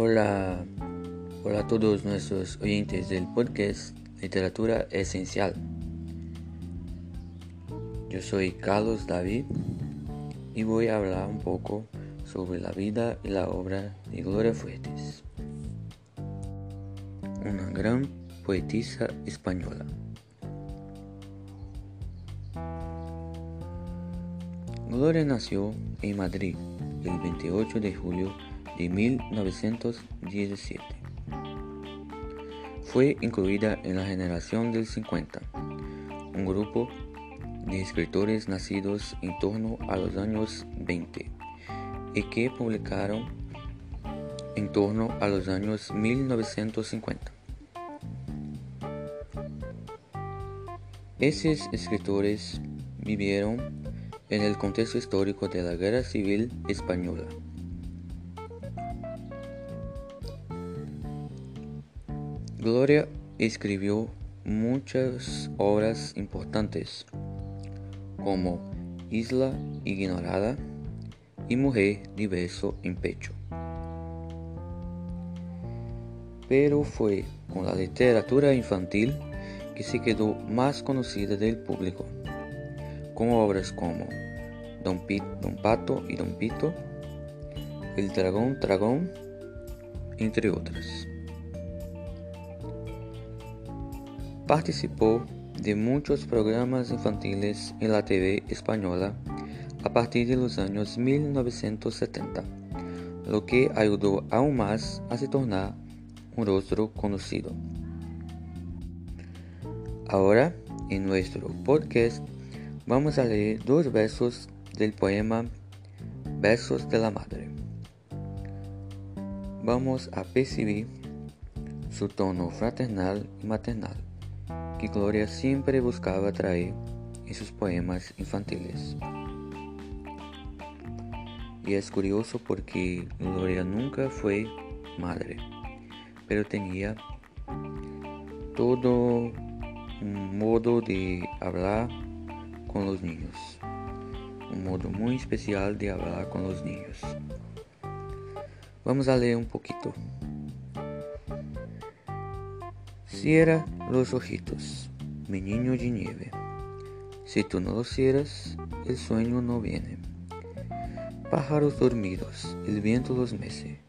Hola, hola a todos nuestros oyentes del podcast Literatura Esencial. Yo soy Carlos David y voy a hablar un poco sobre la vida y la obra de Gloria Fuertes, una gran poetisa española. Gloria nació en Madrid el 28 de julio de 1917. Fue incluida en la generación del 50, un grupo de escritores nacidos en torno a los años 20 y que publicaron en torno a los años 1950. Esos escritores vivieron en el contexto histórico de la Guerra Civil Española. Gloria escribió muchas obras importantes como Isla Ignorada y Mujer Diverso en Pecho. Pero fue con la literatura infantil que se quedó más conocida del público, con obras como Don, Don Pato y Don Pito, El Dragón Dragón, entre otras. Participó de muchos programas infantiles en la TV española a partir de los años 1970, lo que ayudó aún más a se tornar un rostro conocido. Ahora, en nuestro podcast, vamos a leer dos versos del poema Versos de la Madre. Vamos a percibir su tono fraternal y maternal que Gloria siempre buscaba traer en sus poemas infantiles. Y es curioso porque Gloria nunca fue madre, pero tenía todo un modo de hablar con los niños, un modo muy especial de hablar con los niños. Vamos a leer un poquito. Cierra los ojitos, mi niño de nieve. Si tú no lo cierras, el sueño no viene. Pájaros dormidos, el viento los mece.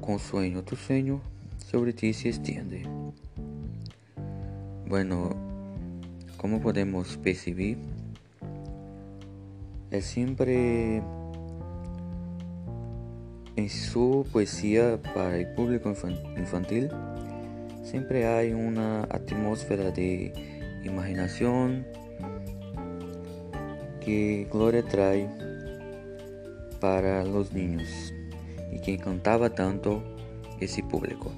Con sueño tu sueño sobre ti se extiende. Bueno, como podemos percibir, es siempre en su poesía para el público infantil siempre hay una atmósfera de imaginación que Gloria trae para los niños y que encantaba tanto ese público.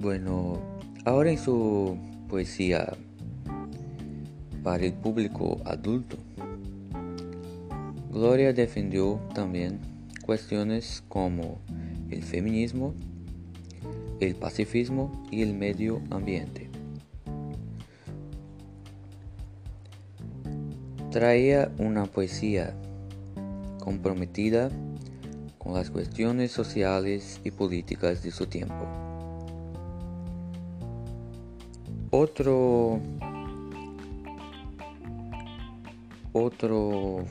Bueno, ahora en su poesía para el público adulto, Gloria defendió también cuestiones como el feminismo, el pacifismo y el medio ambiente. Traía una poesía comprometida con las cuestiones sociales y políticas de su tiempo. Otro otro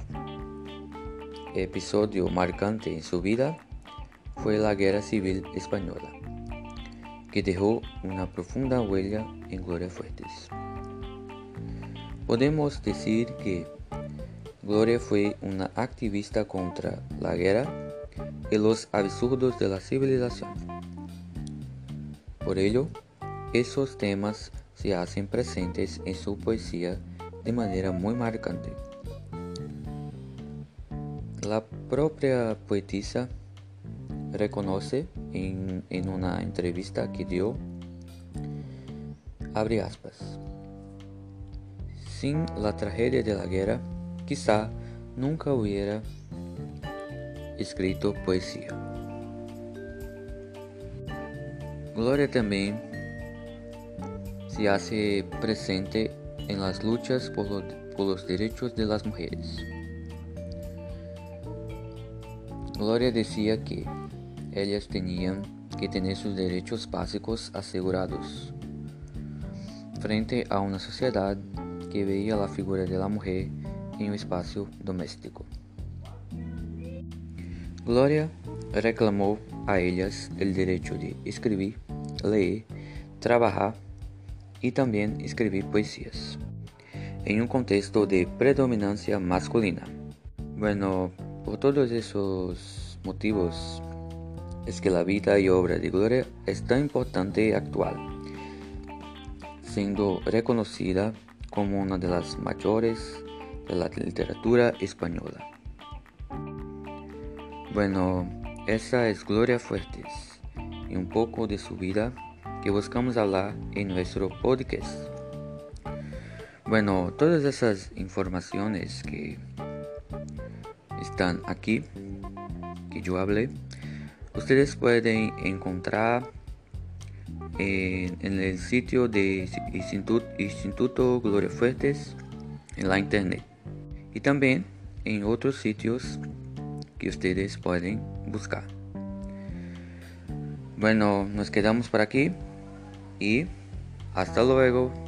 episodio marcante en su vida fue la Guerra Civil Española que dejó una profunda huella en Gloria Fuertes. Podemos decir que Gloria fue una activista contra la guerra y los absurdos de la civilización. Por ello, esos temas se hacen presentes en su poesía de manera muy marcante. La propia poetisa reconoce en, una entrevista que dio, abre aspas, sin la tragedia de la guerra, quizá nunca hubiera escrito poesía. Gloria también se hace presente en las luchas por, por los derechos de las mujeres. Gloria decía que ellas tenían que tener sus derechos básicos asegurados frente a una sociedad que veía la figura de la mujer en un espacio doméstico. Gloria reclamó a ellas el derecho de escribir, leer, trabajar y también escribir poesías, en un contexto de predominancia masculina. Bueno, por todos esos motivos es que la vida y obra de Gloria es tan importante y actual, siendo reconocida como una de las mayores de la literatura española. Bueno, esa es Gloria Fuertes y un poco de su vida que buscamos hablar en nuestro podcast. Bueno, todas esas informaciones que están aquí, que yo hablé, ustedes pueden encontrar en, el sitio de Instituto, Instituto Gloria Fuertes en la internet y también en otros sitios que ustedes pueden buscar. Bueno, nos quedamos por aquí y hasta luego.